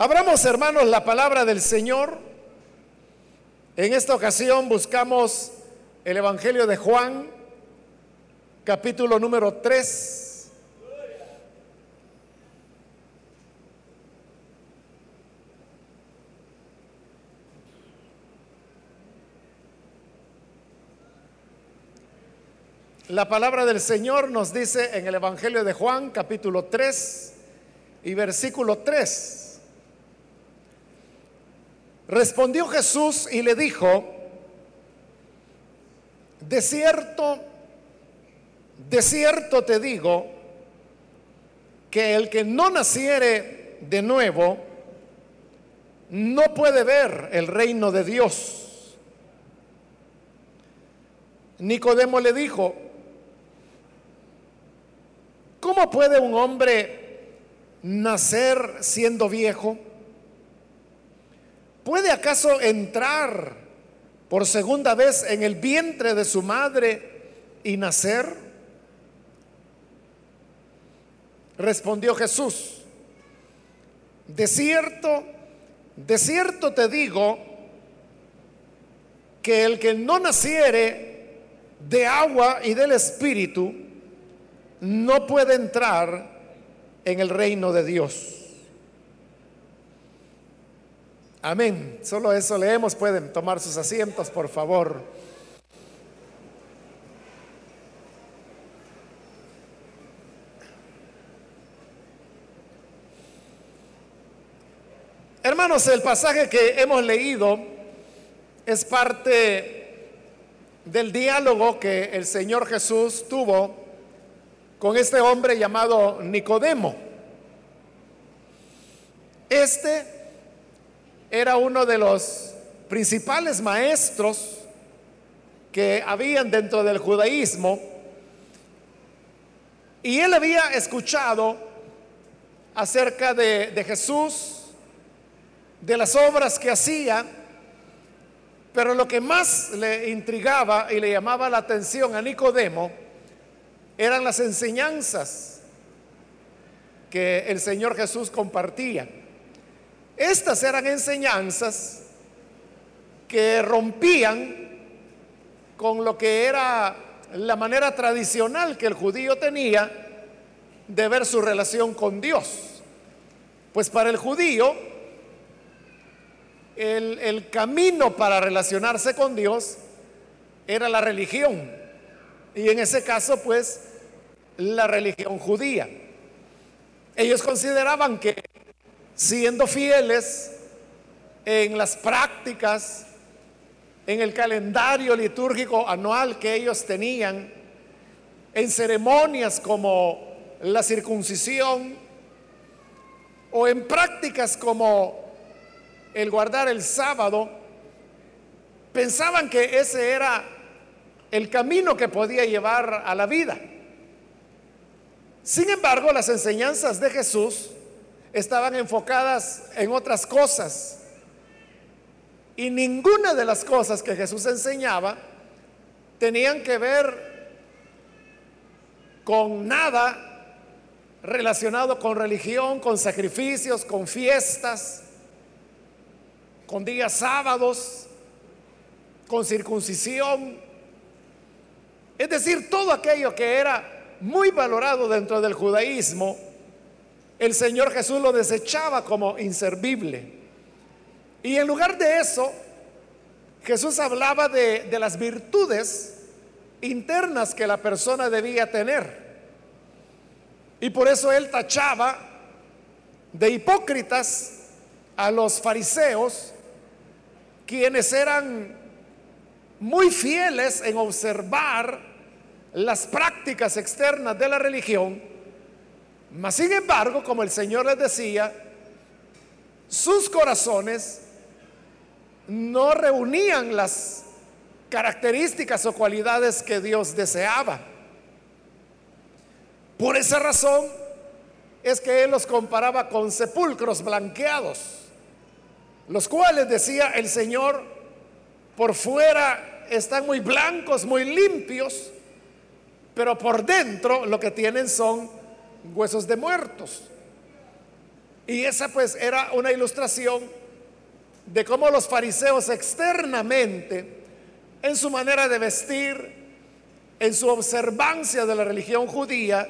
Abramos, hermanos, la palabra del Señor. En esta ocasión buscamos el Evangelio de Juan, capítulo número 3. La palabra del Señor nos dice en el Evangelio de Juan, capítulo 3 y versículo 3. Respondió Jesús y le dijo, de cierto, de cierto te digo, que el que no naciere de nuevo, no puede ver el reino de Dios. Nicodemo le dijo, ¿Cómo puede un hombre nacer siendo viejo? ¿Puede acaso entrar por segunda vez en el vientre de su madre y nacer? Respondió Jesús, de cierto, de cierto te digo que el que no naciere de agua y del espíritu, no puede entrar en el reino de Dios. Amén. Solo eso leemos. Pueden tomar sus asientos, por favor. Hermanos, el pasaje que hemos leído es parte del diálogo que el Señor Jesús tuvo con este hombre llamado Nicodemo. Este era uno de los principales maestros que habían dentro del judaísmo y él había escuchado acerca de, de Jesús, de las obras que hacía, pero lo que más le intrigaba y le llamaba la atención a Nicodemo eran las enseñanzas que el Señor Jesús compartía. Estas eran enseñanzas que rompían con lo que era la manera tradicional que el judío tenía de ver su relación con Dios. Pues para el judío, el, el camino para relacionarse con Dios era la religión. Y en ese caso, pues, la religión judía. Ellos consideraban que siendo fieles en las prácticas, en el calendario litúrgico anual que ellos tenían, en ceremonias como la circuncisión o en prácticas como el guardar el sábado, pensaban que ese era el camino que podía llevar a la vida. Sin embargo, las enseñanzas de Jesús estaban enfocadas en otras cosas. Y ninguna de las cosas que Jesús enseñaba tenían que ver con nada relacionado con religión, con sacrificios, con fiestas, con días sábados, con circuncisión. Es decir, todo aquello que era muy valorado dentro del judaísmo, el Señor Jesús lo desechaba como inservible. Y en lugar de eso, Jesús hablaba de, las virtudes internas que la persona debía tener. Y por eso él tachaba de hipócritas a los fariseos, quienes eran muy fieles en observar las prácticas externas de la religión, mas sin embargo, como el Señor les decía, sus corazones no reunían las características o cualidades que Dios deseaba. Por esa razón es que Él los comparaba con sepulcros blanqueados, los cuales, decía el Señor, por fuera están muy blancos, muy limpios, pero por dentro lo que tienen son huesos de muertos. Y esa pues era una ilustración de cómo los fariseos externamente, en su manera de vestir, en su observancia de la religión judía,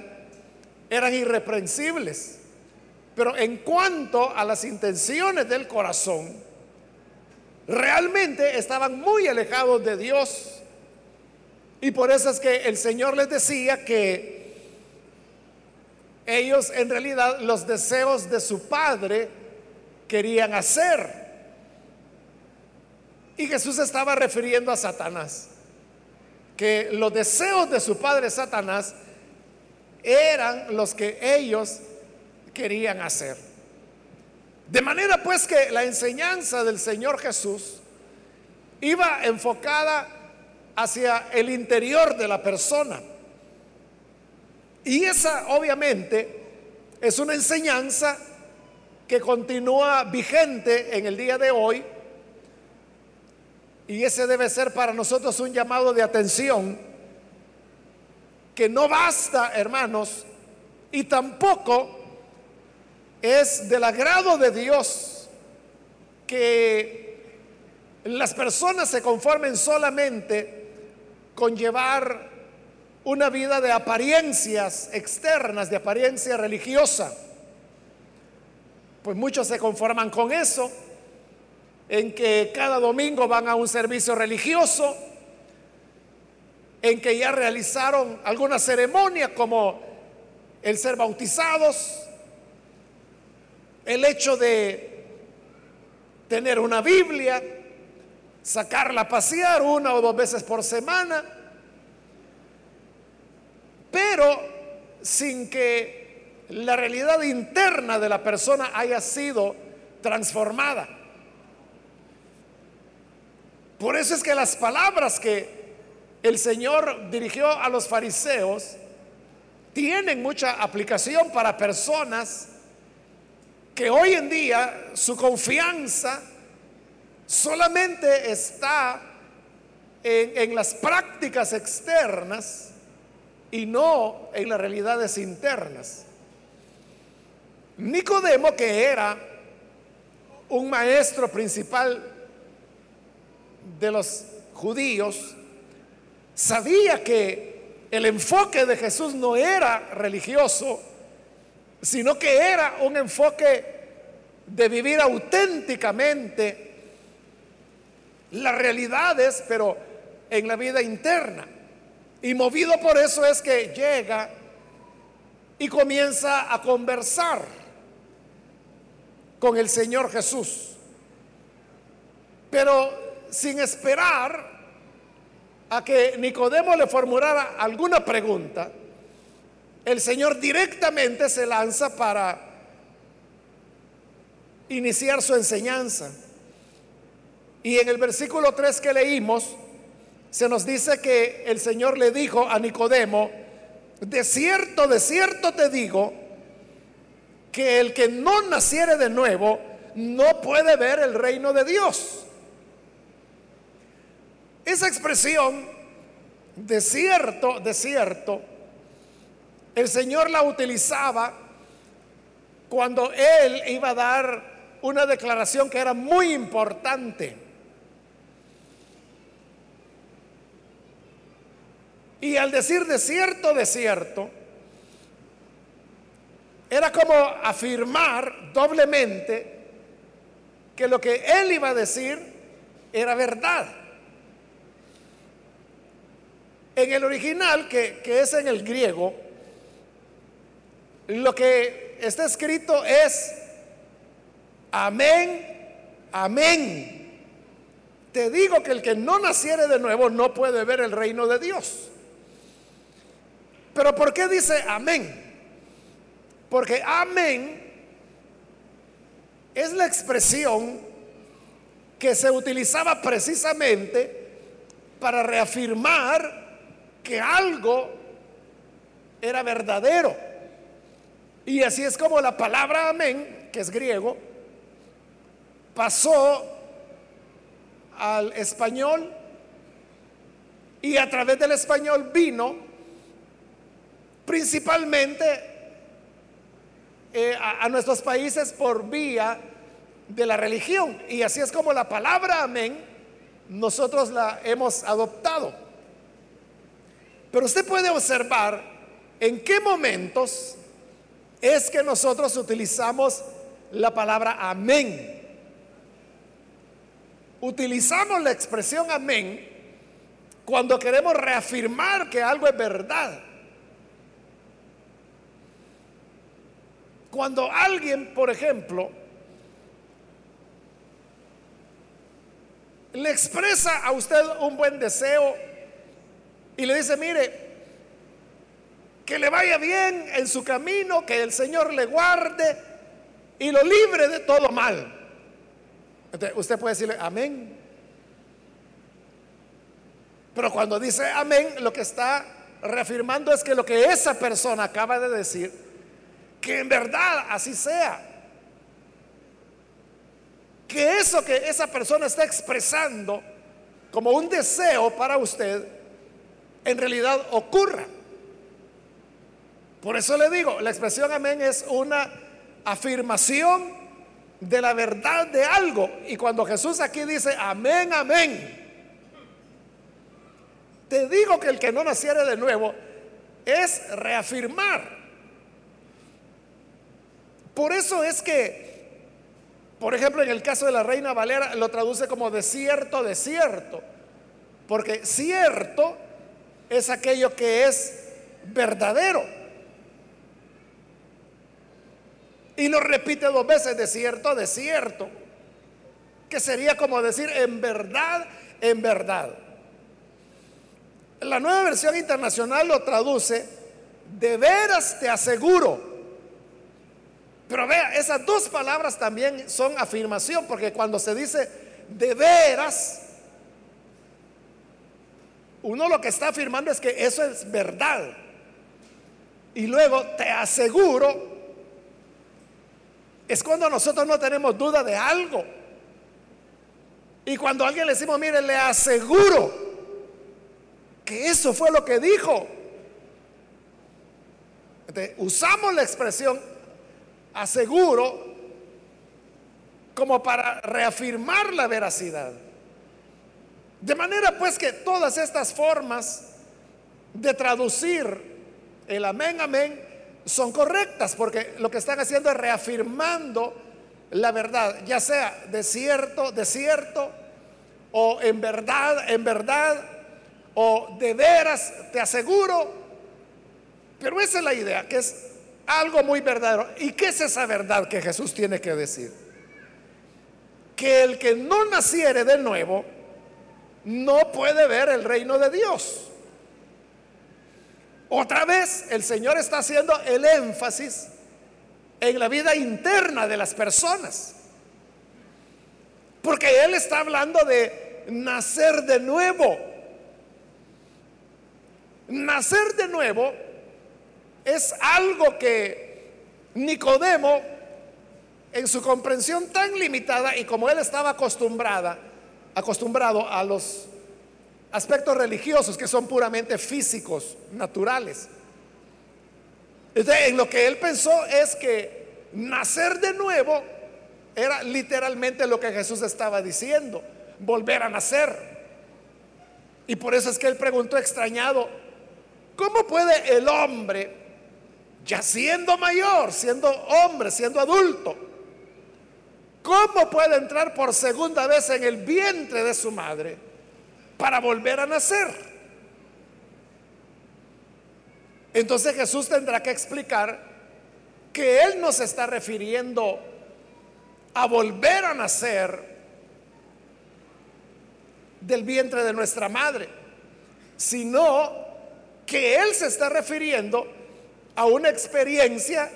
eran irreprensibles. Pero en cuanto a las intenciones del corazón, realmente estaban muy alejados de Dios. Y por eso es que el Señor les decía que ellos en realidad los deseos de su padre querían hacer. Y Jesús estaba refiriendo a Satanás, que los deseos de su padre Satanás eran los que ellos querían hacer. De manera pues que la enseñanza del Señor Jesús iba enfocada hacia el interior de la persona y esa obviamente es una enseñanza que continúa vigente en el día de hoy. Y ese debe ser para nosotros un llamado de atención, que no basta, hermanos, y tampoco es del agrado de Dios que las personas se conformen solamente con llevar una vida de apariencias externas, de apariencia religiosa. Pues muchos se conforman con eso, en que cada domingo van a un servicio religioso, en que ya realizaron alguna ceremonia como el ser bautizados, el hecho de tener una Biblia, sacarla a pasear una o dos veces por semana, pero sin que la realidad interna de la persona haya sido transformada. Por eso es que las palabras que el Señor dirigió a los fariseos tienen mucha aplicación para personas que hoy en día su confianza solamente está en, las prácticas externas y no en las realidades internas. Nicodemo, que era un maestro principal de los judíos, sabía que el enfoque de Jesús no era religioso, sino que era un enfoque de vivir auténticamente las realidades, pero en la vida interna. Y movido por eso es que llega y comienza a conversar con el Señor Jesús. Pero sin esperar a que Nicodemo le formulara alguna pregunta, el Señor directamente se lanza para iniciar su enseñanza. Y en el versículo 3 que leímos, se nos dice que el Señor le dijo a Nicodemo, de cierto, de cierto te digo, que el que no naciere de nuevo no puede ver el reino de Dios. Esa expresión, de cierto, de cierto, el Señor la utilizaba cuando Él iba a dar una declaración que era muy importante. Y al decir de cierto, de cierto, era como afirmar doblemente que lo que él iba a decir era verdad. En el original, que, que es en el griego, lo que está escrito es amén, amén. Te digo que el que no naciere de nuevo no puede ver el reino de Dios. Pero ¿por qué dice amén? Porque amén es la expresión que se utilizaba precisamente para reafirmar que algo era verdadero. Y así es como la palabra amén, que es griego, pasó al español y a través del español vino principalmente eh, a nuestros países por vía de la religión. Y así es como la palabra amén nosotros la hemos adoptado. Pero usted puede observar en qué momentos es que nosotros utilizamos la palabra amén. Utilizamos la expresión amén cuando queremos reafirmar que algo es verdad. Cuando alguien, por ejemplo, le expresa a usted un buen deseo y le dice, mire, que le vaya bien en su camino, que el Señor le guarde y lo libre de todo mal. usted puede decirle, amén. Pero cuando dice amén, lo que está reafirmando es que lo que esa persona acaba de decir, que en verdad así sea que eso que esa persona está expresando como un deseo para usted, en realidad ocurra. Por eso le digo, la expresión amén es una afirmación de la verdad de algo. Y cuando Jesús aquí dice amén, amén, te digo que el que no naciere de nuevo es reafirmar. Por eso es que por ejemplo, en el caso de la Reina Valera lo traduce como desierto, desierto. Porque cierto es aquello que es verdadero. Y lo repite dos veces, desierto, desierto. Que sería como decir en verdad, en verdad. La nueva versión internacional lo traduce, de veras te aseguro. Pero vea, esas dos palabras también son afirmación, porque cuando se dice de veras, uno lo que está afirmando es que eso es verdad. Y luego te aseguro, es cuando nosotros no tenemos duda de algo. Y cuando a alguien le decimos, mire, le aseguro que eso fue lo que dijo. usamos la expresión aseguro como para reafirmar la veracidad. De manera pues que todas estas formas de traducir el amén, amén, son correctas, porque lo que están haciendo es reafirmando la verdad, ya sea de cierto, de cierto, o en verdad, en verdad, o de veras, te aseguro. Pero esa es la idea, que es algo muy verdadero. ¿Y qué es esa verdad que Jesús tiene que decir? Que el que no naciere de nuevo no puede ver el reino de Dios. Otra vez el Señor está haciendo el énfasis en la vida interna de las personas. Porque Él está hablando de nacer de nuevo. Nacer de nuevo es algo que Nicodemo, en su comprensión tan limitada y como él estaba acostumbrada, acostumbrado a los aspectos religiosos que son puramente físicos, naturales. en lo que él pensó es que nacer de nuevo era literalmente lo que Jesús estaba diciendo, volver a nacer. Y por eso es que él preguntó extrañado, ¿cómo puede el hombre ya siendo mayor, siendo hombre, siendo adulto, ¿cómo puede entrar por segunda vez en el vientre de su madre para volver a nacer? Entonces Jesús tendrá que explicar que Él no se está refiriendo a volver a nacer del vientre de nuestra madre, sino que Él se está refiriendo a una experiencia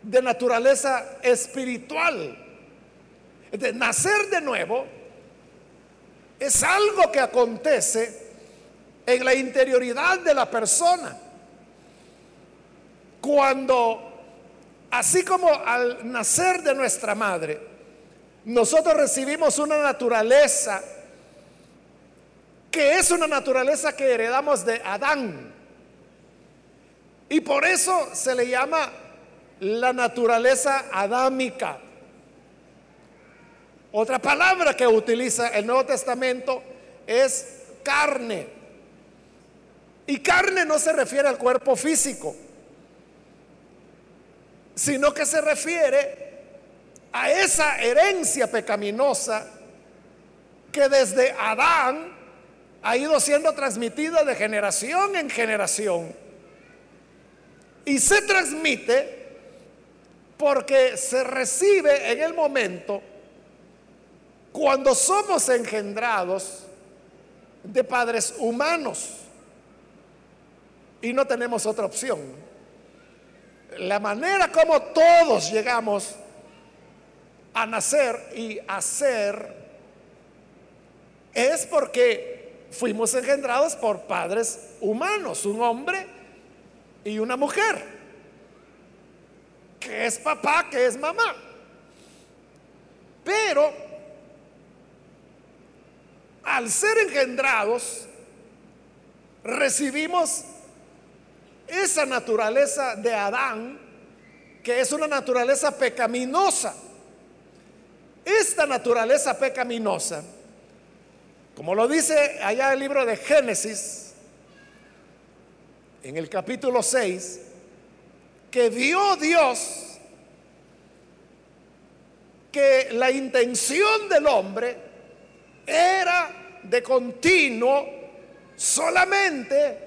de naturaleza espiritual. De nacer de nuevo es algo que acontece en la interioridad de la persona. Cuando, así como al nacer de nuestra madre, nosotros recibimos una naturaleza que es una naturaleza que heredamos de Adán. Y por eso se le llama la naturaleza adámica. Otra palabra que utiliza el Nuevo Testamento es carne. Y carne no se refiere al cuerpo físico, sino que se refiere a esa herencia pecaminosa que desde Adán ha ido siendo transmitida de generación en generación. Y se transmite porque se recibe en el momento cuando somos engendrados de padres humanos y no tenemos otra opción. La manera como todos llegamos a nacer y a ser es porque fuimos engendrados por padres humanos, un hombre y una mujer, que es papá, que es mamá. Pero al ser engendrados, recibimos esa naturaleza de Adán, que es una naturaleza pecaminosa. Esta naturaleza pecaminosa, como lo dice allá el libro de Génesis, en el capítulo 6, que vio Dios que la intención del hombre era de continuo solamente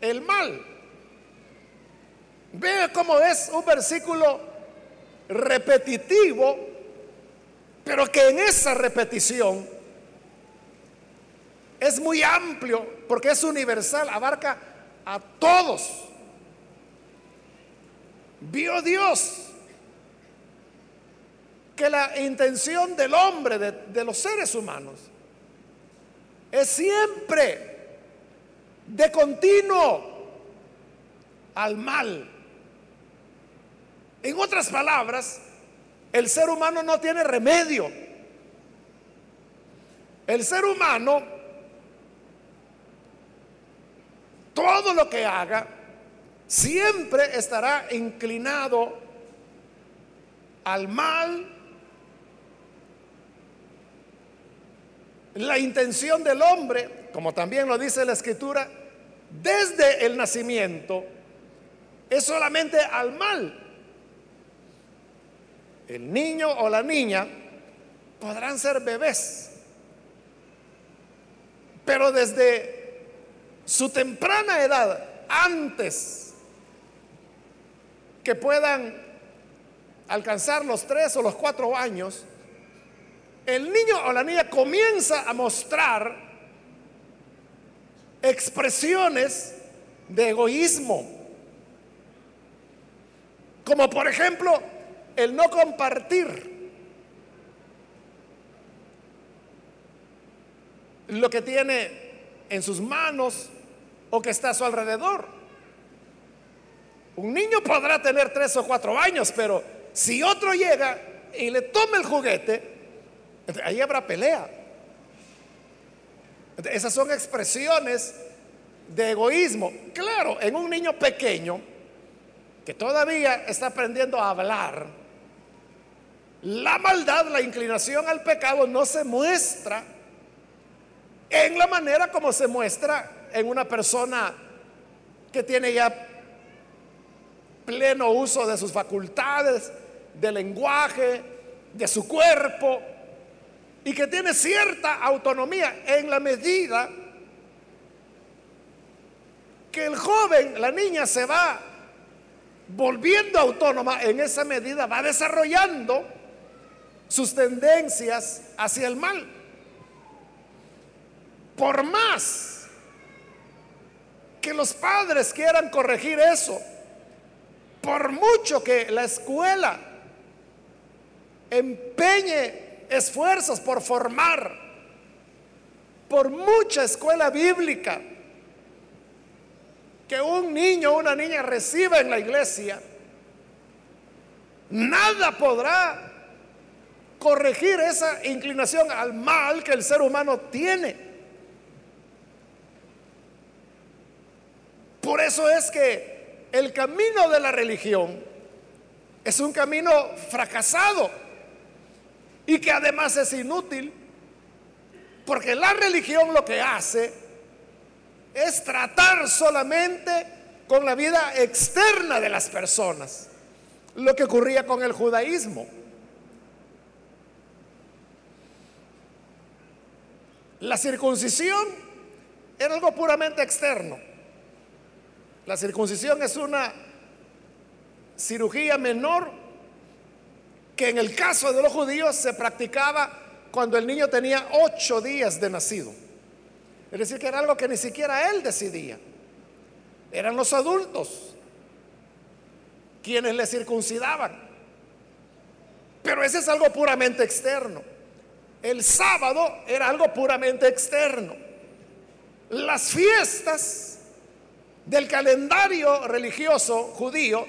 el mal. Vea cómo es un versículo repetitivo, pero que en esa repetición es muy amplio porque es universal, abarca a todos. Vio Dios que la intención del hombre, de, los seres humanos, es siempre de continuo al mal. En otras palabras, el ser humano no tiene remedio. El ser humano, todo lo que haga, siempre estará inclinado al mal La intención del hombre, como también lo dice la escritura, desde el nacimiento es solamente al mal. El niño o la niña podrán ser bebés, pero desde su temprana edad, antes que puedan alcanzar los tres o los cuatro años, el niño o la niña comienza a mostrar expresiones de egoísmo, como por ejemplo el no compartir. Lo que tiene en sus manos o que está a su alrededor. Un niño podrá tener tres o cuatro años, pero si otro llega y le toma el juguete, ahí habrá pelea. Esas son expresiones de egoísmo. Claro, en un niño pequeño que todavía está aprendiendo a hablar, la maldad, la inclinación al pecado no se muestra en la manera como se muestra en una persona que tiene ya pleno uso de sus facultades, de lenguaje, de su cuerpo, y que tiene cierta autonomía en la medida que el joven, la niña se va volviendo autónoma, en esa medida va desarrollando sus tendencias hacia el mal. Por más que los padres quieran corregir eso, por mucho que la escuela empeñe esfuerzos por formar, por mucha escuela bíblica que un niño o una niña reciba en la iglesia, nada podrá corregir esa inclinación al mal que el ser humano tiene. Por eso es que el camino de la religión es un camino fracasado y que además es inútil, porque la religión lo que hace es tratar solamente con la vida externa de las personas, lo que ocurría con el judaísmo. La circuncisión era algo puramente externo. La circuncisión es una cirugía menor que en el caso de los judíos se practicaba cuando el niño tenía ocho días de nacido. Es decir, que era algo que ni siquiera él decidía. Eran los adultos quienes le circuncidaban. Pero ese es algo puramente externo. El sábado era algo puramente externo. Las fiestas del calendario religioso judío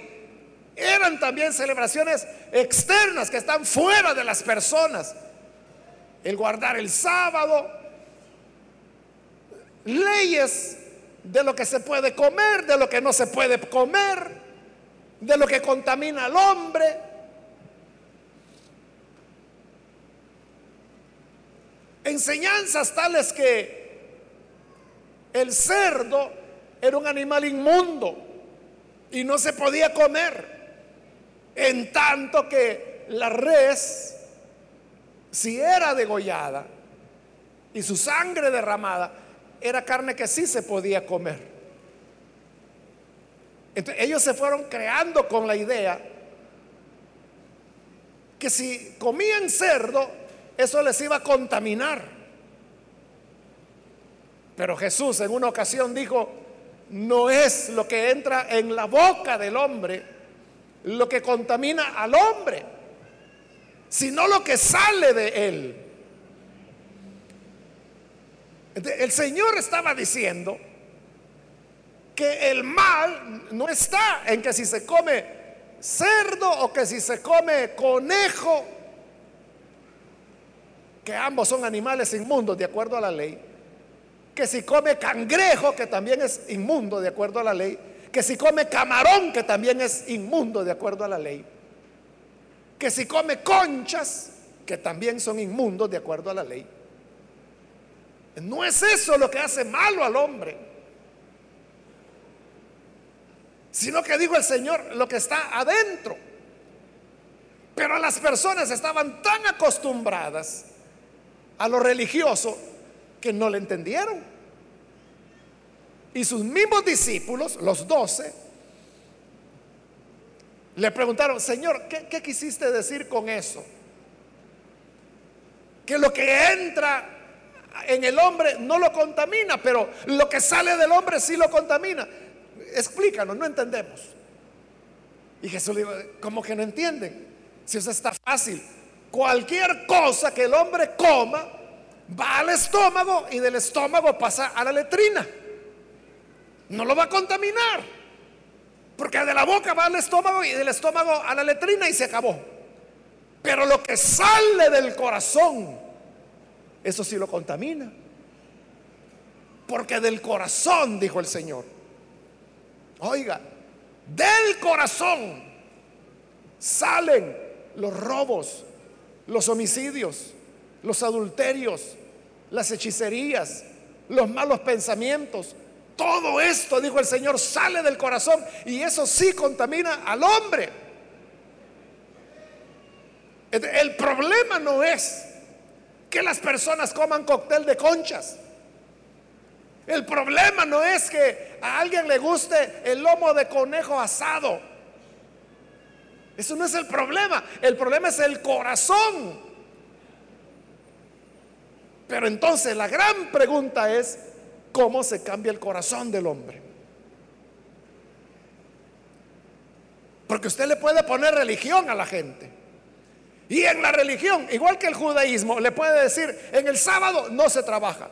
eran también celebraciones externas que están fuera de las personas. El guardar el sábado, leyes de lo que se puede comer, de lo que no se puede comer, de lo que contamina al hombre. Enseñanzas tales que el cerdo era un animal inmundo y no se podía comer. En tanto que la res, si era degollada y su sangre derramada, era carne que sí se podía comer. Entonces, ellos se fueron creando con la idea que si comían cerdo, eso les iba a contaminar. Pero Jesús en una ocasión dijo, no es lo que entra en la boca del hombre lo que contamina al hombre, sino lo que sale de él. El Señor estaba diciendo que el mal no está en que si se come cerdo o que si se come conejo, que ambos son animales inmundos de acuerdo a la ley, que si come cangrejo, que también es inmundo de acuerdo a la ley, que si come camarón, que también es inmundo de acuerdo a la ley, que si come conchas, que también son inmundos de acuerdo a la ley. No es eso lo que hace malo al hombre, sino que dijo el Señor lo que está adentro. Pero las personas estaban tan acostumbradas a lo religioso que no le entendieron. Y sus mismos discípulos, los doce, le preguntaron, Señor, ¿qué, quisiste decir con eso? Que lo que entra en el hombre no lo contamina, pero lo que sale del hombre sí lo contamina. Explícanos, no entendemos. Y Jesús le dijo, ¿cómo que no entienden? Si eso está fácil. Cualquier cosa que el hombre coma va al estómago y del estómago pasa a la letrina no lo va a contaminar. Porque de la boca va al estómago y del estómago a la letrina y se acabó. Pero lo que sale del corazón, eso sí lo contamina. Porque del corazón, dijo el Señor. Oiga, del corazón salen los robos, los homicidios, los adulterios, las hechicerías, los malos pensamientos, todo esto, dijo el Señor, sale del corazón y eso sí contamina al hombre. El problema no es que las personas coman cóctel de conchas. El problema no es que a alguien le guste el lomo de conejo asado. Eso no es el problema. El problema es el corazón. Pero entonces la gran pregunta es, cómo se cambia el corazón del hombre. Porque usted le puede poner religión a la gente. Y en la religión, igual que el judaísmo, le puede decir, en el sábado no se trabaja.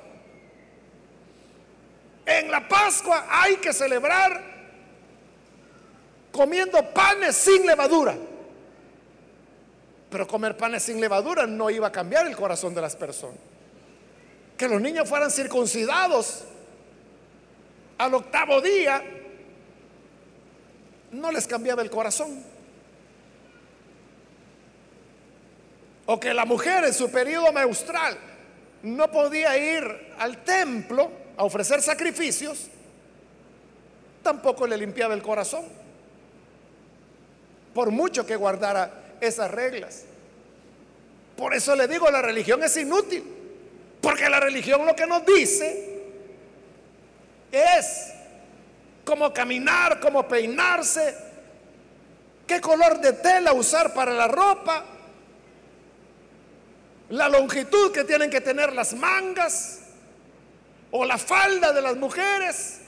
En la Pascua hay que celebrar comiendo panes sin levadura. Pero comer panes sin levadura no iba a cambiar el corazón de las personas. Que los niños fueran circuncidados al octavo día no les cambiaba el corazón. o que la mujer en su periodo menstrual no podía ir al templo a ofrecer sacrificios, tampoco le limpiaba el corazón, por mucho que guardara esas reglas. Por eso le digo, la religión es inútil, porque la religión lo que nos dice es cómo caminar, cómo peinarse, qué color de tela usar para la ropa, la longitud que tienen que tener las mangas o la falda de las mujeres.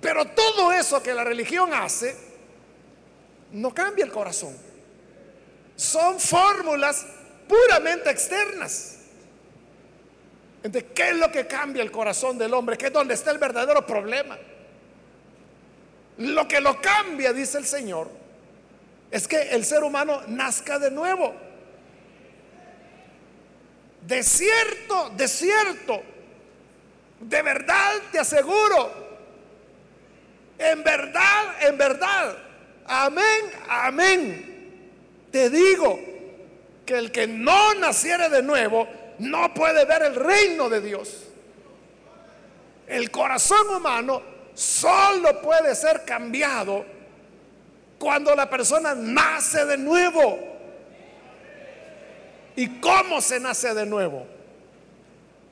Pero todo eso que la religión hace no cambia el corazón. Son fórmulas puramente externas. Entonces, ¿qué es lo que cambia el corazón del hombre? ¿Qué es donde está el verdadero problema? Lo que lo cambia, dice el Señor, es que el ser humano nazca de nuevo. De cierto, de cierto, de verdad te aseguro, en verdad, en verdad, amén, amén, te digo que el que no naciere de nuevo no puede ver el reino de Dios. El corazón humano solo puede ser cambiado cuando la persona nace de nuevo. ¿Y cómo se nace de nuevo?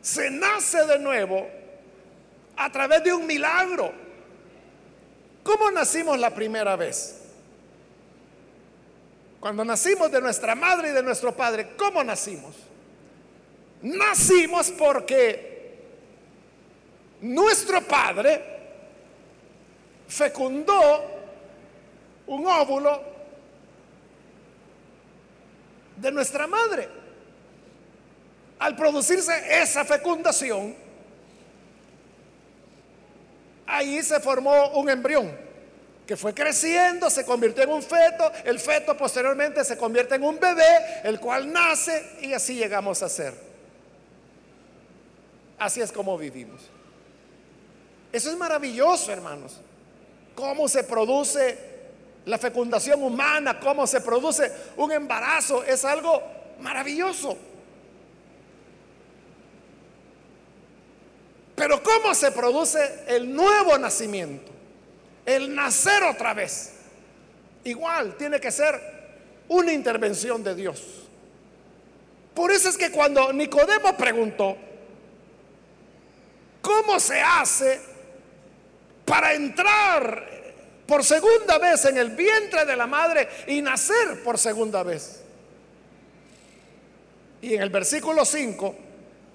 Se nace de nuevo a través de un milagro. ¿Cómo nacimos la primera vez? Cuando nacimos de nuestra madre y de nuestro padre, ¿cómo nacimos? Nacimos porque nuestro padre fecundó un óvulo de nuestra madre. Al producirse esa fecundación, ahí se formó un embrión que fue creciendo, se convirtió en un feto, el feto posteriormente se convierte en un bebé, el cual nace y así llegamos a ser. Así es como vivimos. Eso es maravilloso, hermanos. Cómo se produce la fecundación humana, cómo se produce un embarazo, es algo maravilloso. Pero ¿cómo se produce el nuevo nacimiento? El nacer otra vez. Igual tiene que ser una intervención de Dios. Por eso es que cuando Nicodemo preguntó, ¿cómo se hace para entrar por segunda vez en el vientre de la madre y nacer por segunda vez. Y en el versículo 5,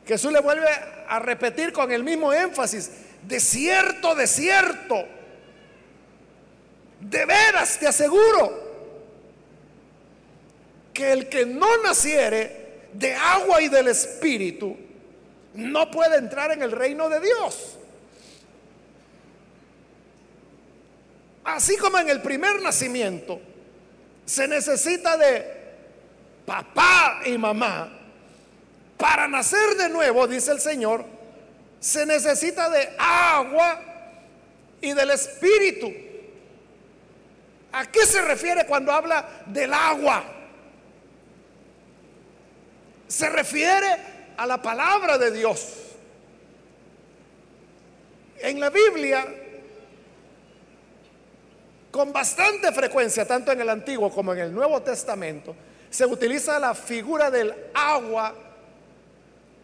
Jesús le vuelve a repetir con el mismo énfasis, de cierto, de cierto, de veras te aseguro que el que no naciere de agua y del espíritu no puede entrar en el reino de Dios. Así como en el primer nacimiento se necesita de papá y mamá, para nacer de nuevo, dice el Señor, se necesita de agua y del espíritu. ¿A qué se refiere cuando habla del agua? Se refiere a la palabra de Dios. En la Biblia con bastante frecuencia, tanto en el Antiguo como en el Nuevo Testamento, se utiliza la figura del agua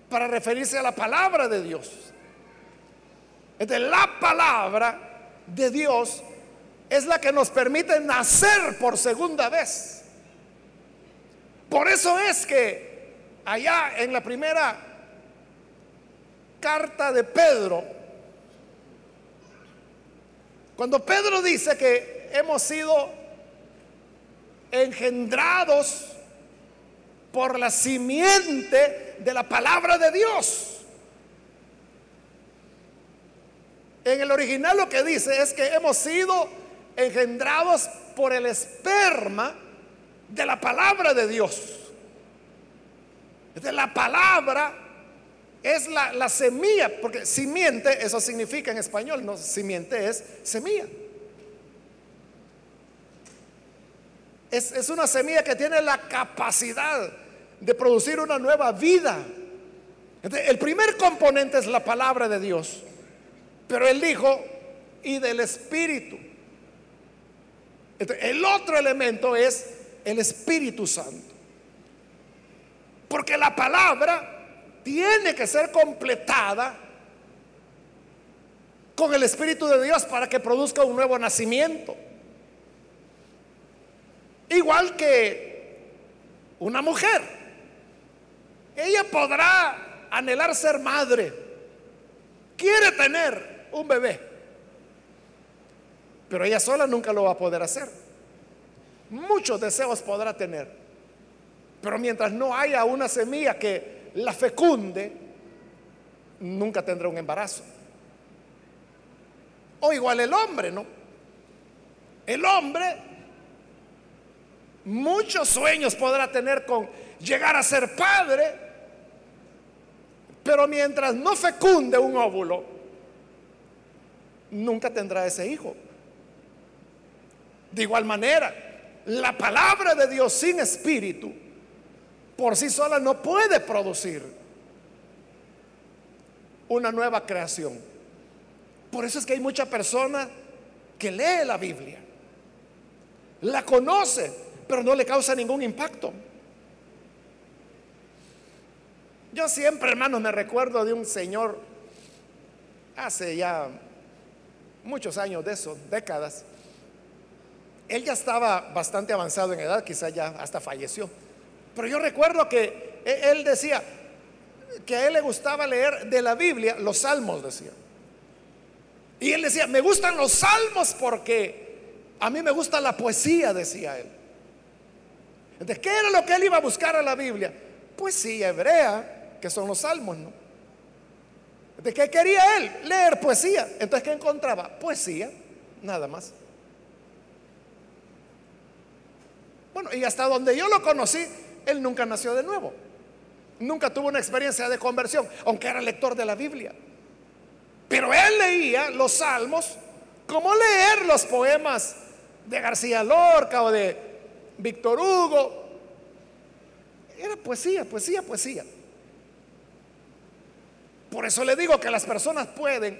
para referirse a la palabra de Dios. Entonces, la palabra de Dios es la que nos permite nacer por segunda vez. Por eso es que allá en la primera carta de Pedro, cuando Pedro dice que hemos sido engendrados por la simiente de la palabra de Dios. En el original lo que dice es que hemos sido engendrados por el esperma de la palabra de Dios. De la palabra es la, semilla, porque simiente, eso significa en español, no, simiente es semilla. Es, es una semilla que tiene la capacidad de producir una nueva vida. el primer componente es la palabra de Dios, pero él dijo, y del Espíritu. el otro elemento es el Espíritu Santo. Porque la palabra tiene que ser completada con el Espíritu de Dios para que produzca un nuevo nacimiento. Igual que una mujer. Ella podrá anhelar ser madre. Quiere tener un bebé. Pero ella sola nunca lo va a poder hacer. Muchos deseos podrá tener. Pero mientras no haya una semilla que la fecunde, nunca tendrá un embarazo. O igual el hombre, ¿no? El hombre muchos sueños podrá tener con llegar a ser padre, pero mientras no fecunde un óvulo, nunca tendrá ese hijo. De igual manera, la palabra de Dios sin espíritu por sí sola no puede producir una nueva creación. Por eso es que hay mucha persona que lee la Biblia, la conoce, pero no le causa ningún impacto. Yo siempre, hermanos, me recuerdo de un señor, hace ya muchos años de eso, décadas. Él ya estaba bastante avanzado en edad, quizá ya hasta falleció. Pero yo recuerdo que e-, él decía que a él le gustaba leer de la Biblia los salmos, decía. Y él decía, me gustan los salmos porque a mí me gusta la poesía, decía él. Entonces, ¿qué era lo que él iba a buscar a la Biblia? Poesía hebrea, que son los salmos, ¿no? ¿De qué quería él? Leer poesía. Entonces, ¿qué encontraba? Poesía, nada más. Bueno, y hasta donde yo lo conocí, él nunca nació de nuevo. Nunca tuvo una experiencia de conversión, aunque era lector de la Biblia. Pero él leía los salmos como leer los poemas de García Lorca o de Víctor Hugo. Era poesía, poesía, poesía. Por eso le digo que las personas pueden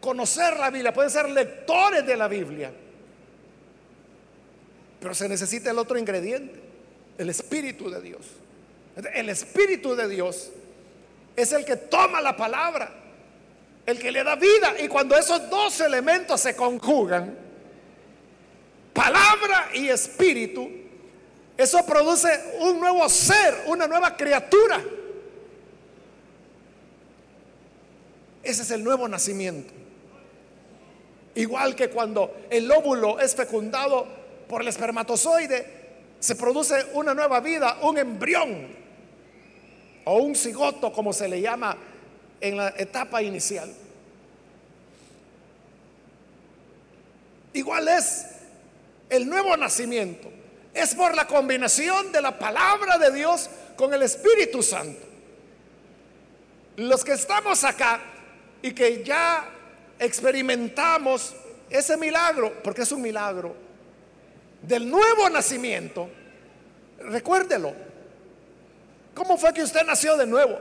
conocer la Biblia, pueden ser lectores de la Biblia. Pero se necesita el otro ingrediente, el Espíritu de Dios. El Espíritu de Dios es el que toma la palabra el que le da vida. Y cuando esos dos elementos se conjugan, palabra y espíritu, eso produce un nuevo ser, una nueva criatura. Ese es el nuevo nacimiento. Igual que cuando el óvulo es fecundado por el espermatozoide, se produce una nueva vida, un embrión o un cigoto, como se le llama en la etapa inicial. Igual es el nuevo nacimiento. Es por la combinación de la palabra de Dios con el Espíritu Santo. Los que estamos acá y que ya experimentamos ese milagro, porque es un milagro, del nuevo nacimiento, recuérdelo. ¿Cómo fue que usted nació de nuevo?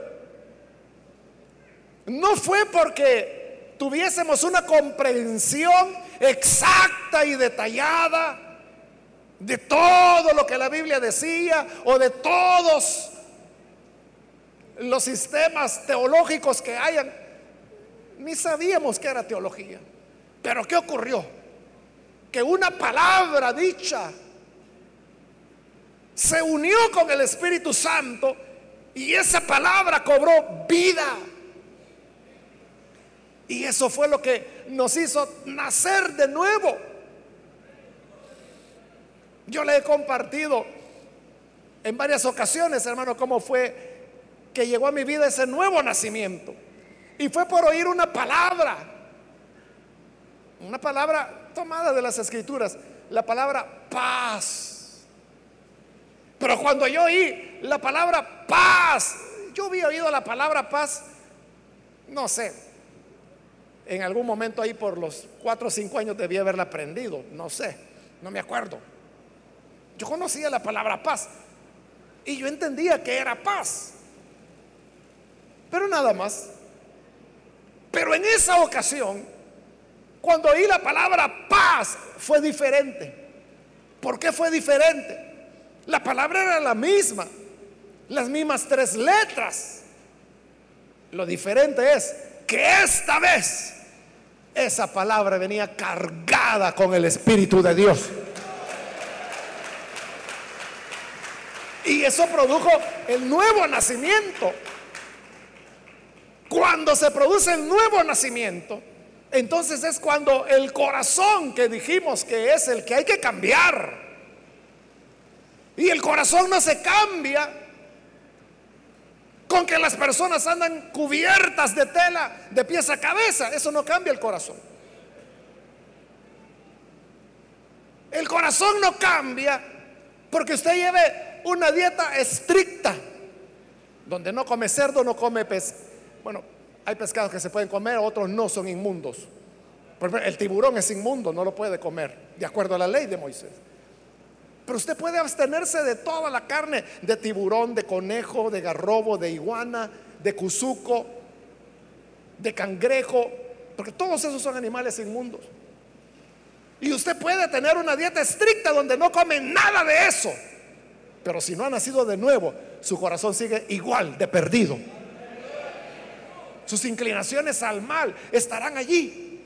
No fue porque tuviésemos una comprensión exacta y detallada de todo lo que la Biblia decía o de todos los sistemas teológicos que hayan. Ni sabíamos que era teología. Pero ¿qué ocurrió? Que una palabra dicha se unió con el Espíritu Santo y esa palabra cobró vida. Y eso fue lo que nos hizo nacer de nuevo. Yo le he compartido en varias ocasiones, hermano, cómo fue que llegó a mi vida ese nuevo nacimiento. Y fue por oír una palabra, una palabra tomada de las escrituras, la palabra paz. Pero cuando yo oí la palabra paz, yo había oído la palabra paz, no sé, en algún momento ahí por los cuatro o cinco años debía haberla aprendido, no sé, no me acuerdo. Yo conocía la palabra paz, Y yo entendía que era paz. Pero nada más. Pero en esa ocasión, cuando oí la palabra paz, fue diferente. ¿Por qué fue diferente? La palabra era la misma, las mismas tres letras. Lo diferente es que esta vez esa palabra venía cargada con el Espíritu de Dios. Y eso produjo el nuevo nacimiento. Cuando se produce el nuevo nacimiento, entonces es cuando el corazón que dijimos que es el que hay que cambiar. Y el corazón no se cambia con que las personas andan cubiertas de tela de pies a cabeza. Eso no cambia el corazón. El corazón no cambia porque usted lleve una dieta estricta, donde no come cerdo, no come pez. Bueno, hay pescados que se pueden comer, otros no son inmundos. El tiburón es inmundo, no lo puede comer, de acuerdo a la ley de Moisés. Pero usted puede abstenerse de toda la carne, de tiburón, de conejo, de garrobo, de iguana, de cuzuco, de cangrejo, porque todos esos son animales inmundos. Y usted puede tener una dieta estricta donde no come nada de eso. Pero si no ha nacido de nuevo, su corazón sigue igual de perdido. Sus inclinaciones al mal estarán allí.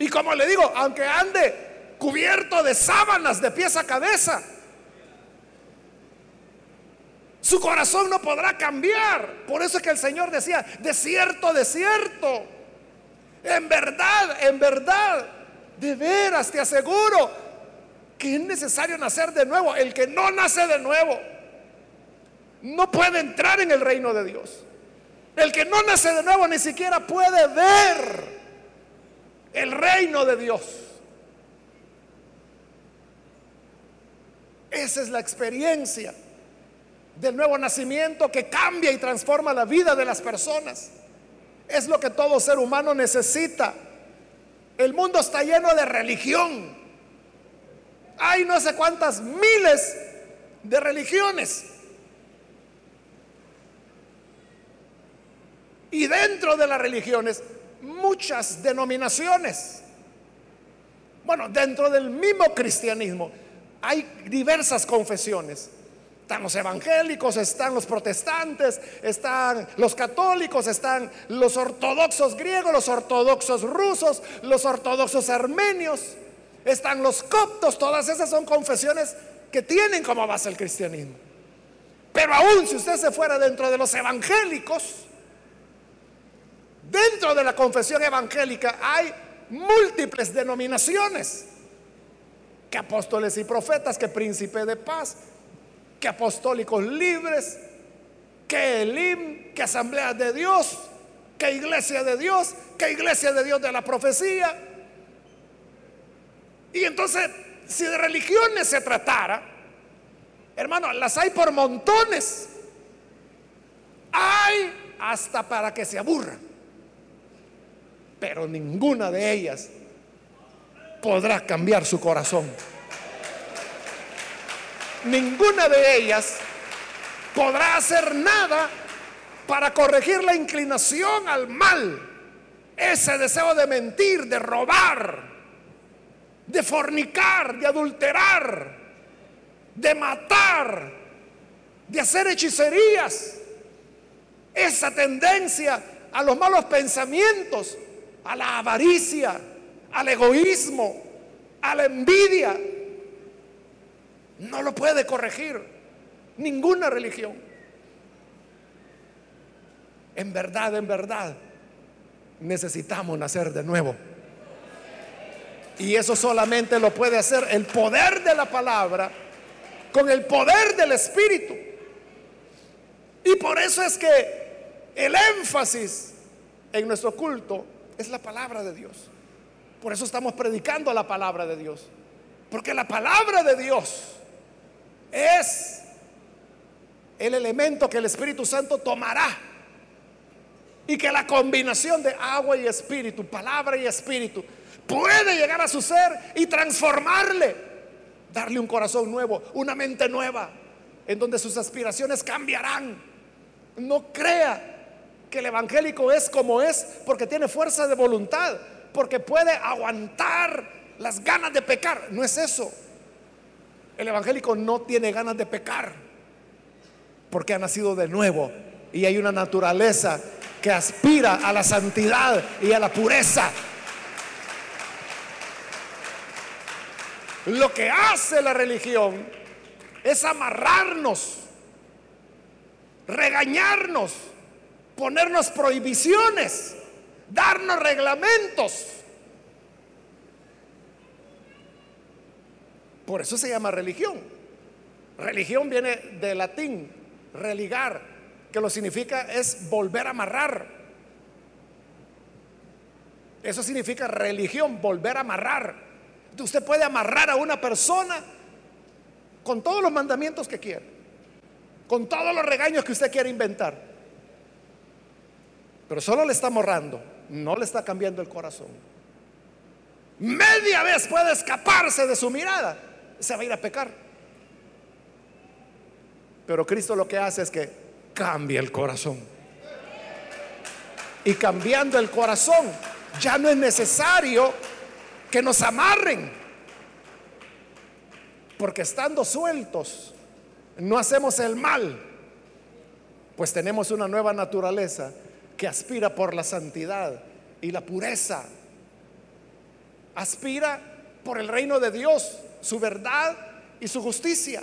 Y como le digo, aunque ande cubierto de sábanas de pies a cabeza, su corazón no podrá cambiar. Por eso es que el Señor decía, desierto, desierto. En verdad, en verdad, de veras te aseguro que es necesario nacer de nuevo. El que no nace de nuevo no puede entrar en el reino de Dios. El que no nace de nuevo ni siquiera puede ver el reino de Dios. Esa es la experiencia del nuevo nacimiento que cambia y transforma la vida de las personas. Es lo que todo ser humano necesita. El mundo está lleno de religión. Hay no sé cuántas miles de religiones. Y dentro de las religiones, muchas denominaciones. Bueno, dentro del mismo cristianismo hay diversas confesiones. Están los evangélicos, están los protestantes, están los católicos, están los ortodoxos griegos, los ortodoxos rusos, los ortodoxos armenios, están los coptos, todas esas son confesiones que tienen como base el cristianismo. Pero aún si usted se fuera dentro de los evangélicos, Dentro de la confesión evangélica hay múltiples denominaciones, que apóstoles y profetas, que príncipe de paz, que apostólicos libres, que Elim, que asamblea de Dios, que iglesia de Dios, que iglesia de Dios de la profecía. Y entonces, si de religiones se tratara, hermano, las hay por montones. Hay hasta para que se aburran pero ninguna de ellas podrá cambiar su corazón. Ninguna de ellas podrá hacer nada para corregir la inclinación al mal, ese deseo de mentir, de robar, de fornicar, de adulterar, de matar, de hacer hechicerías, esa tendencia a los malos pensamientos a la avaricia, al egoísmo, a la envidia. No lo puede corregir ninguna religión. En verdad, en verdad, necesitamos nacer de nuevo. Y eso solamente lo puede hacer el poder de la palabra con el poder del Espíritu. Y por eso es que el énfasis en nuestro culto es la palabra de Dios. Por eso estamos predicando la palabra de Dios. Porque la palabra de Dios es el elemento que el Espíritu Santo tomará. Y que la combinación de agua y espíritu, palabra y espíritu, puede llegar a su ser y transformarle. darle un corazón nuevo, una mente nueva, en donde sus aspiraciones cambiarán. No crea que el evangélico es como es porque tiene fuerza de voluntad, porque puede aguantar las ganas de pecar. No es eso. El evangélico no tiene ganas de pecar porque ha nacido de nuevo y hay una naturaleza que aspira a la santidad y a la pureza. Lo que hace la religión es amarrarnos, regañarnos, ponernos prohibiciones, darnos reglamentos. Por eso se llama religión. Religión viene de latín, religar, que lo significa es volver a amarrar. Eso significa religión, volver a amarrar. Usted puede amarrar a una persona con todos los mandamientos que quiera, con todos los regaños que usted quiera inventar. Pero solo le está amarrando, no le está cambiando el corazón. Media vez puede escaparse de su mirada, se va a ir a pecar. Pero Cristo lo que hace es que cambia el corazón. Y cambiando el corazón, ya no es necesario que nos amarren. Porque estando sueltos, no hacemos el mal, pues tenemos una nueva naturaleza que aspira por la santidad y la pureza. Aspira por el reino de Dios, su verdad y su justicia,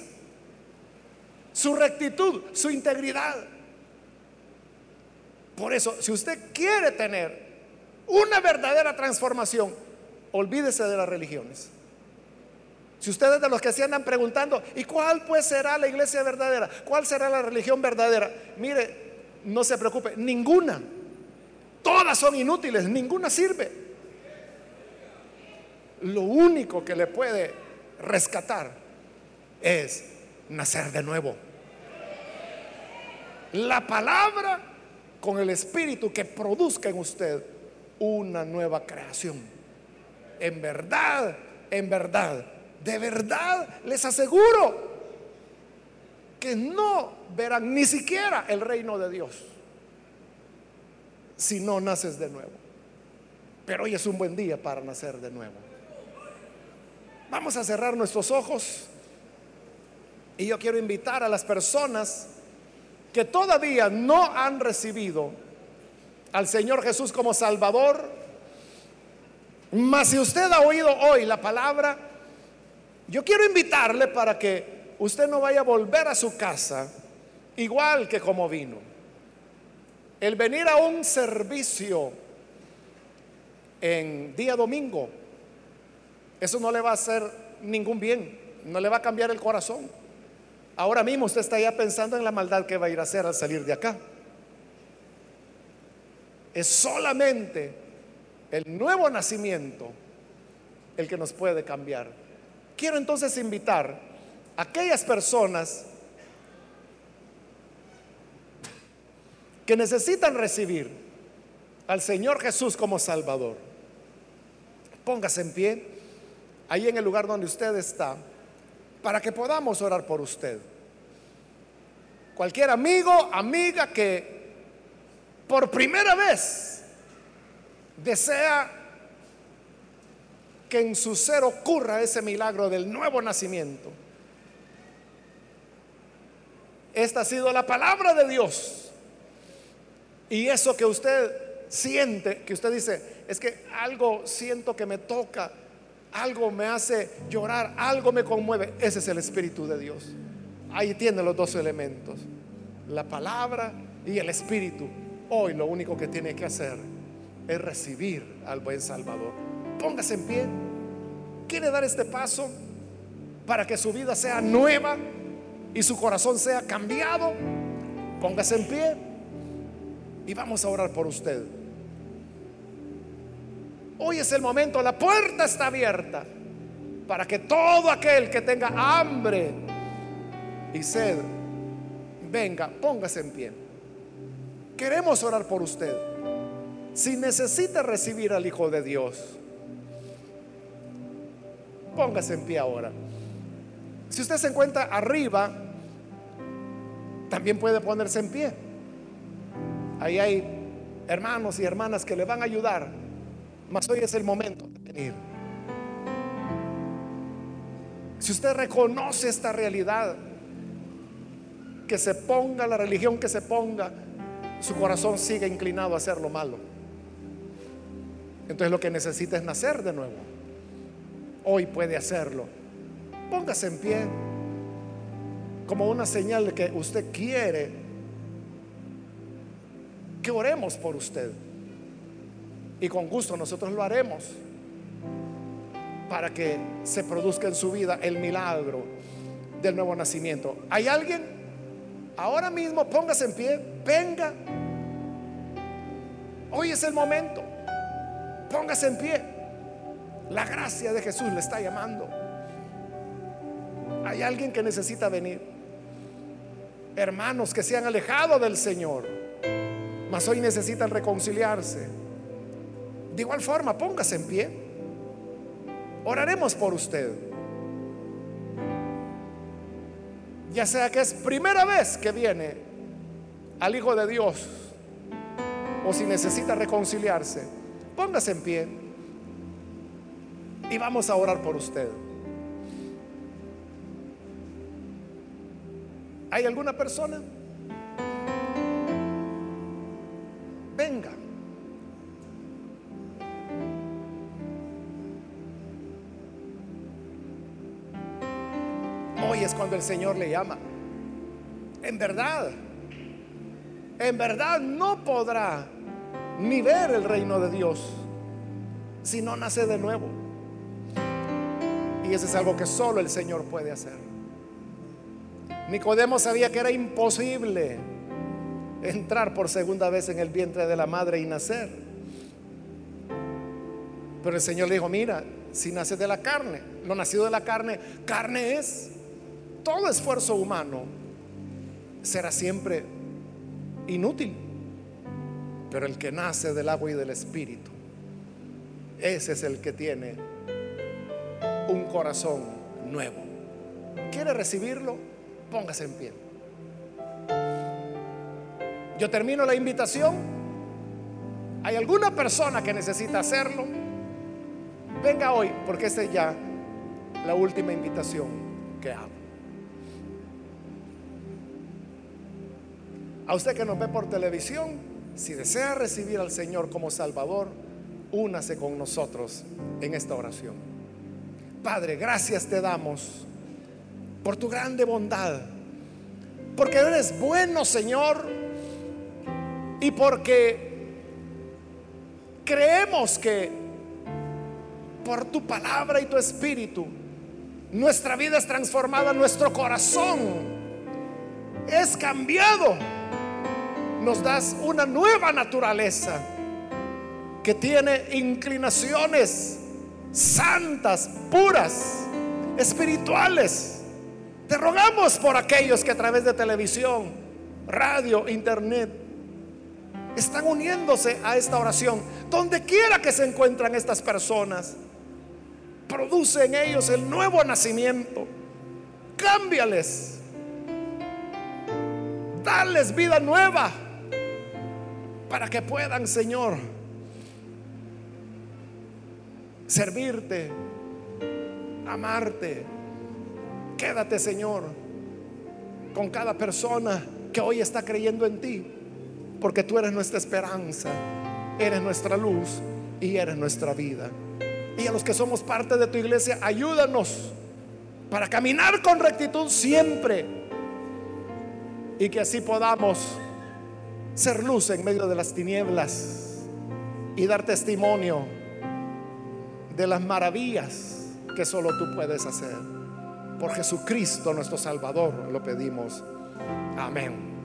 su rectitud, su integridad. Por eso, si usted quiere tener una verdadera transformación, olvídese de las religiones. Si ustedes de los que se andan preguntando, ¿y cuál pues será la iglesia verdadera? ¿Cuál será la religión verdadera? Mire, no se preocupe, ninguna. Todas son inútiles, ninguna sirve. Lo único que le puede rescatar es nacer de nuevo. La palabra con el espíritu que produzca en usted una nueva creación. En verdad, en verdad de verdad les aseguro que no verán ni siquiera el reino de Dios si no naces de nuevo. Pero hoy es un buen día para nacer de nuevo. Vamos a cerrar nuestros ojos y yo quiero invitar a las personas que todavía no han recibido al Señor Jesús como Salvador, mas si usted ha oído hoy la palabra, yo quiero invitarle para que usted no vaya a volver a su casa igual que como vino. El venir a un servicio en día domingo, eso no le va a hacer ningún bien, no le va a cambiar el corazón. Ahora mismo usted está ya pensando en la maldad que va a ir a hacer al salir de acá. Es solamente el nuevo nacimiento el que nos puede cambiar. Quiero entonces invitar aquellas personas que necesitan recibir al Señor Jesús como Salvador. Póngase en pie ahí en el lugar donde usted está para que podamos orar por usted. Cualquier amigo, amiga que por primera vez desea que en su ser ocurra ese milagro del nuevo nacimiento. Esta ha sido la palabra de Dios. Y eso que usted siente, que usted dice, es que algo siento que me toca, algo me hace llorar, algo me conmueve, ese es el Espíritu de Dios. Ahí tiene los dos elementos, la palabra y el Espíritu. Hoy lo único que tiene que hacer es recibir al buen Salvador. Póngase en pie. ¿Quiere dar este paso para que su vida sea nueva y su corazón sea cambiado? Póngase en pie y vamos a orar por usted. Hoy es el momento, la puerta está abierta para que todo aquel que tenga hambre y sed venga, póngase en pie. Queremos orar por usted. Si necesita recibir al Hijo de Dios, Póngase en pie ahora. Si usted se encuentra arriba, también puede ponerse en pie. Ahí hay hermanos y hermanas que le van a ayudar, mas hoy es el momento de venir. Si usted reconoce esta realidad, que se ponga la religión que se ponga, su corazón sigue inclinado a hacer lo malo. Entonces lo que necesita es nacer de nuevo. Hoy puede hacerlo. Póngase en pie como una señal de que usted quiere que oremos por usted. Y con gusto nosotros lo haremos para que se produzca en su vida el milagro del nuevo nacimiento. ¿Hay alguien? Ahora mismo póngase en pie, venga. Hoy es el momento. Póngase en pie. La gracia de Jesús le está llamando. Hay alguien que necesita venir. Hermanos que se han alejado del Señor, mas hoy necesitan reconciliarse. De igual forma, póngase en pie. Oraremos por usted. Ya sea que es primera vez que viene al Hijo de Dios o si necesita reconciliarse, póngase en pie y vamos a orar por usted. ¿Hay alguna persona? Venga. Hoy es cuando el Señor le llama. En verdad, en verdad no podrá ni ver el reino de Dios si no nace de nuevo. Y eso es algo que solo el Señor puede hacer. Nicodemo sabía que era imposible entrar por segunda vez en el vientre de la madre y nacer. Pero el Señor le dijo, mira, si nace de la carne, lo nacido de la carne, carne es. Todo esfuerzo humano será siempre inútil. Pero el que nace del agua y del espíritu, ese es el que tiene un corazón nuevo. ¿Quiere recibirlo? Póngase en pie. Yo termino la invitación. ¿Hay alguna persona que necesita hacerlo? Venga hoy, porque esta es ya la última invitación que hago. A usted que nos ve por televisión, si desea recibir al Señor como Salvador, únase con nosotros en esta oración. Padre, gracias te damos por tu grande bondad, porque eres bueno, Señor, y porque creemos que por tu palabra y tu espíritu, nuestra vida es transformada, nuestro corazón es cambiado nos das una nueva naturaleza que tiene inclinaciones santas, puras, espirituales. Te rogamos por aquellos que a través de televisión, radio, internet, están uniéndose a esta oración. Donde quiera que se encuentran estas personas, produce en ellos el nuevo nacimiento. Cámbiales. Dales vida nueva para que puedan, Señor, servirte, amarte. Quédate, Señor, con cada persona que hoy está creyendo en ti, porque tú eres nuestra esperanza, eres nuestra luz y eres nuestra vida. Y a los que somos parte de tu iglesia, ayúdanos para caminar con rectitud siempre y que así podamos ser luz en medio de las tinieblas y dar testimonio de las maravillas que solo tú puedes hacer. Por Jesucristo nuestro Salvador lo pedimos. Amén.